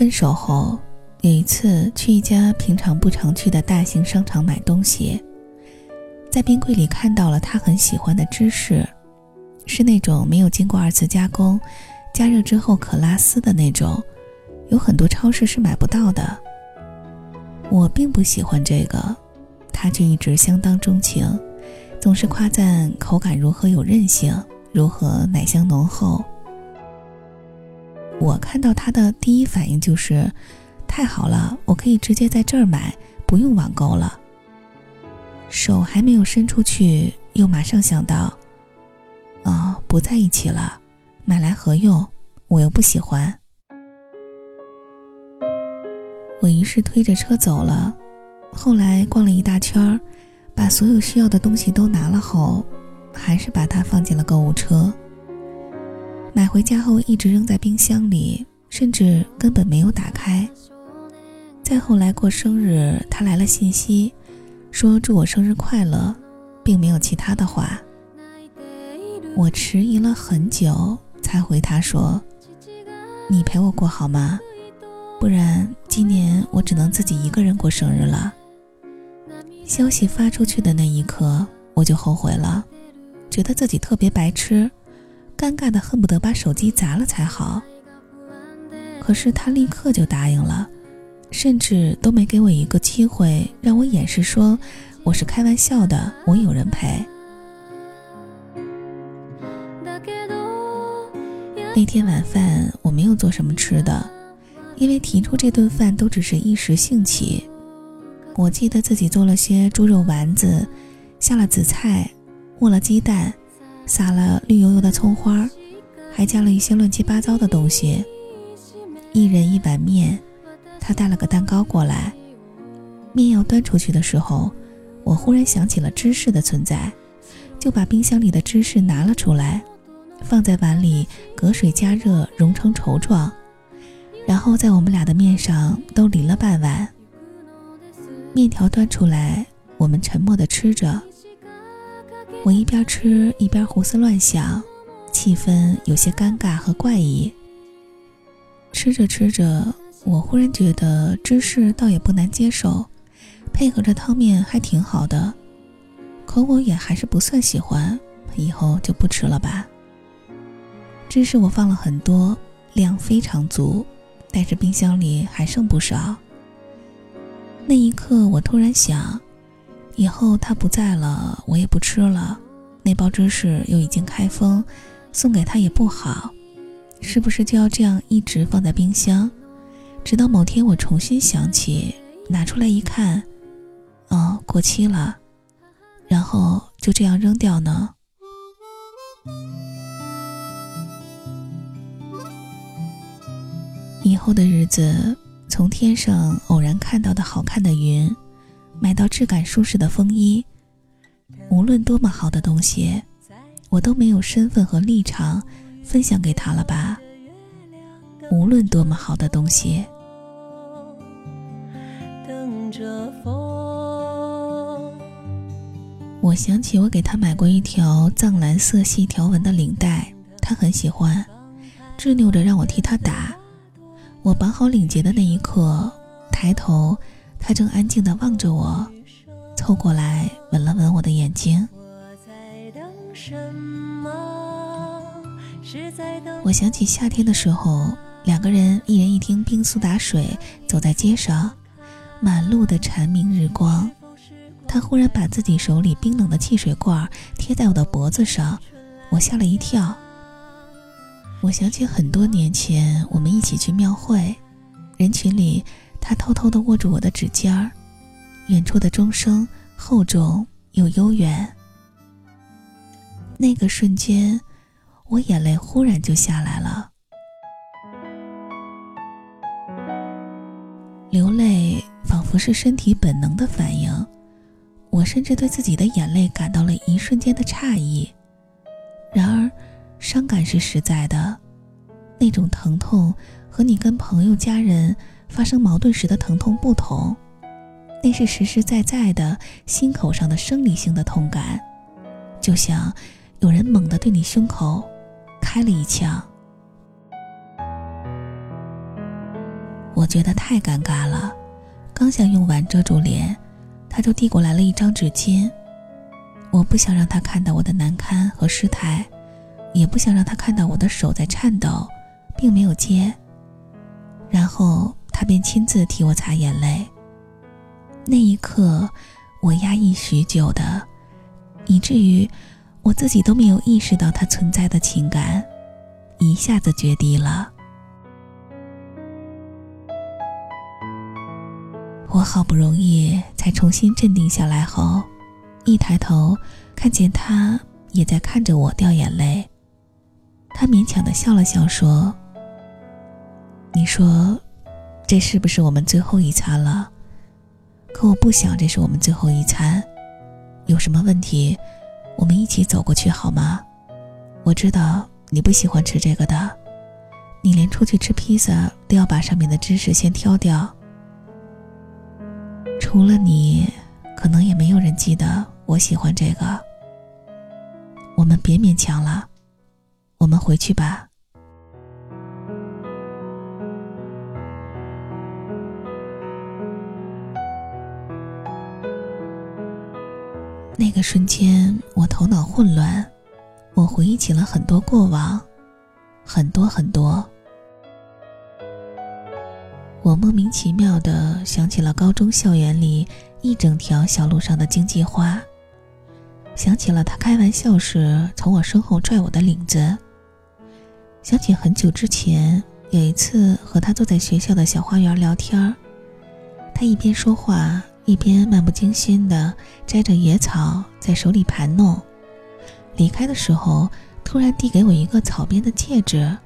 分手后，有一次去一家平常不常去的大型商场买东西，在冰柜里看到了他很喜欢的芝士，是那种没有经过二次加工、加热之后可拉丝的那种，有很多超市是买不到的。我并不喜欢这个，他却一直相当钟情，总是夸赞口感如何有韧性，如何奶香浓厚。我看到他的第一反应就是，太好了，我可以直接在这儿买，不用网购了。手还没有伸出去，又马上想到，哦，不在一起了，买来何用？我又不喜欢。我于是推着车走了，后来逛了一大圈儿，把所有需要的东西都拿了后，还是把它放进了购物车。买回家后一直扔在冰箱里，甚至根本没有打开。再后来过生日，他来了信息，说祝我生日快乐，并没有其他的话。我迟疑了很久，才回他说：“你陪我过好吗？不然今年我只能自己一个人过生日了。”消息发出去的那一刻，我就后悔了，觉得自己特别白痴。尴尬的恨不得把手机砸了才好。可是他立刻就答应了，甚至都没给我一个机会让我掩饰，说我是开玩笑的，我有人陪。那天晚饭我没有做什么吃的，因为提出这顿饭都只是一时兴起。我记得自己做了些猪肉丸子，下了紫菜，磨了鸡蛋。撒了绿油油的葱花，还加了一些乱七八糟的东西。一人一碗面，他带了个蛋糕过来。面要端出去的时候，我忽然想起了芝士的存在，就把冰箱里的芝士拿了出来，放在碗里，隔水加热，融成稠状，然后在我们俩的面上都淋了半碗。面条端出来，我们沉默地吃着。我一边吃一边胡思乱想，气氛有些尴尬和怪异。吃着吃着，我忽然觉得芝士倒也不难接受，配合着汤面还挺好的。可我也还是不算喜欢，以后就不吃了吧。芝士我放了很多，量非常足，但是冰箱里还剩不少。那一刻，我突然想。以后他不在了，我也不吃了。那包芝士又已经开封，送给他也不好，是不是就要这样一直放在冰箱，直到某天我重新想起，拿出来一看，哦，过期了，然后就这样扔掉呢？以后的日子，从天上偶然看到的好看的云。买到质感舒适的风衣，无论多么好的东西，我都没有身份和立场分享给他了吧？无论多么好的东西，我想起我给他买过一条藏蓝色细条纹的领带，他很喜欢，执拗着让我替他打。我绑好领结的那一刻，抬头。他正安静地望着我，凑过来吻了吻我的眼睛。我想起夏天的时候，两个人一人一听冰苏打水，走在街上，满路的蝉鸣日光。他忽然把自己手里冰冷的汽水罐贴在我的脖子上，我吓了一跳。我想起很多年前，我们一起去庙会，人群里。他偷偷地握住我的指尖儿，远处的钟声厚重又悠远。那个瞬间，我眼泪忽然就下来了。流泪仿佛是身体本能的反应，我甚至对自己的眼泪感到了一瞬间的诧异。然而，伤感是实在的，那种疼痛和你跟朋友、家人。发生矛盾时的疼痛不同，那是实实在在的心口上的生理性的痛感，就像有人猛地对你胸口开了一枪。我觉得太尴尬了，刚想用碗遮住脸，他就递过来了一张纸巾。我不想让他看到我的难堪和失态，也不想让他看到我的手在颤抖，并没有接。然后他便亲自替我擦眼泪。那一刻，我压抑许久的，以至于我自己都没有意识到他存在的情感，一下子决堤了。我好不容易才重新镇定下来后，一抬头看见他也在看着我掉眼泪。他勉强的笑了笑说：“你说，这是不是我们最后一餐了？可我不想这是我们最后一餐。有什么问题，我们一起走过去好吗？我知道你不喜欢吃这个的，你连出去吃披萨都要把上面的芝士先挑掉。”除了你，可能也没有人记得我喜欢这个。我们别勉强了，我们回去吧。那个瞬间，我头脑混乱，我回忆起了很多过往，很多很多。我莫名其妙的想起了高中校园里一整条小路上的荆棘花，想起了他开玩笑时从我身后拽我的领子，想起很久之前有一次和他坐在学校的小花园聊天他一边说话一边漫不经心的摘着野草在手里盘弄，离开的时候突然递给我一个草编的戒指。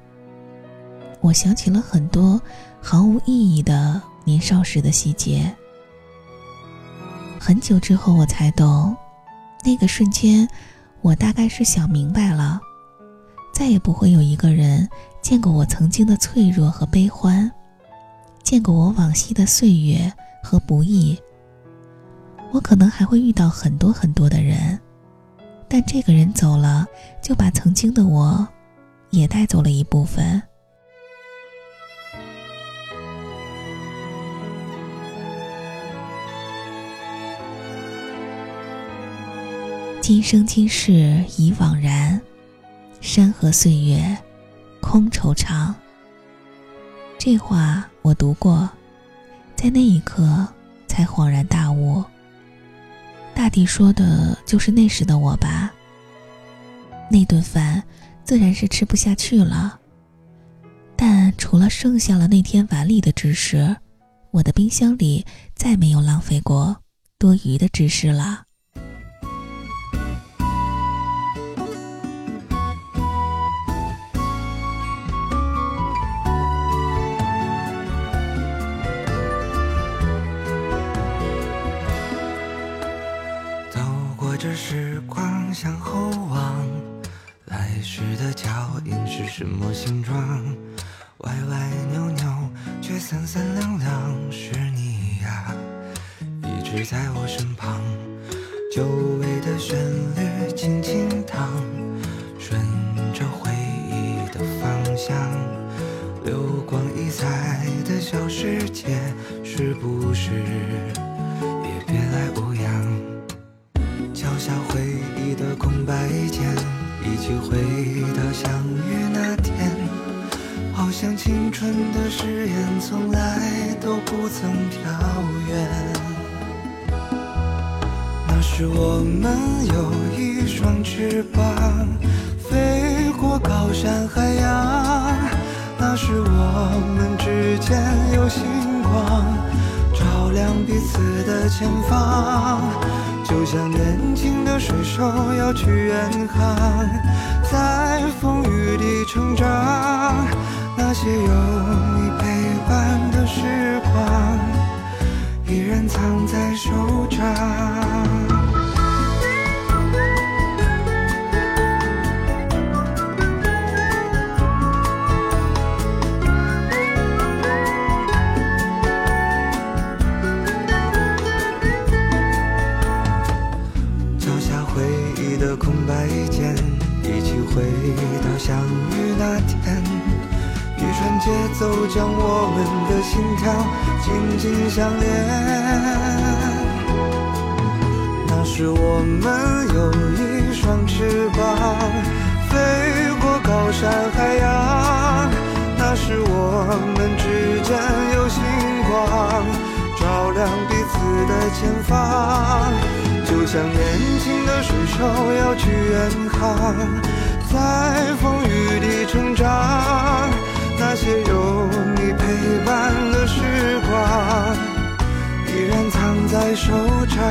我想起了很多毫无意义的年少时的细节。很久之后，我才懂，那个瞬间，我大概是想明白了，再也不会有一个人见过我曾经的脆弱和悲欢，见过我往昔的岁月和不易。我可能还会遇到很多很多的人，但这个人走了，就把曾经的我，也带走了一部分。今生今世已惘然，山河岁月空惆怅。这话我读过，在那一刻才恍然大悟。大抵说的就是那时的我吧。那顿饭自然是吃不下去了，但除了剩下了那天碗里的芝士，我的冰箱里再没有浪费过多余的芝士了。着时光向后望，来时的脚印是什么形状？歪歪扭扭，却三三两两，是你呀，一直在我身旁。久违的旋律青春的誓言从来都不曾飘远。那时我们有一双翅膀，飞过高山海洋。那时我们之间有星光，照亮彼此的前方。就像年轻的水手要去远航，在风雨里成长。那些有你陪伴的时光，依然藏在手掌。将我们的心跳紧紧相连。那时我们有一双翅膀，飞过高山海洋。那时我们之间有星光，照亮彼此的前方。就像年轻的水手要去远航，在风雨今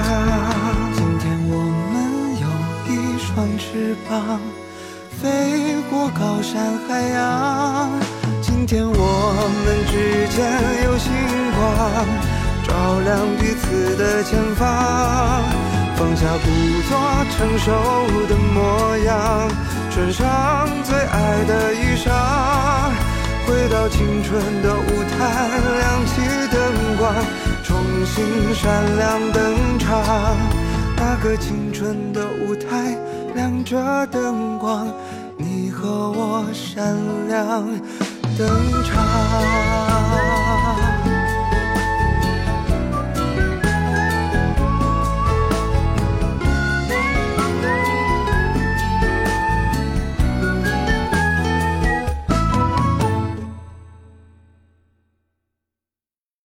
天我们有一双翅膀，飞过高山海洋。今天我们之间有星光，照亮彼此的前方。放下故作成熟的模样，穿上最爱的衣裳，回到青春的舞台，亮起灯光，星闪亮登场。那个青春的舞台，亮着灯光，你和我闪亮登场。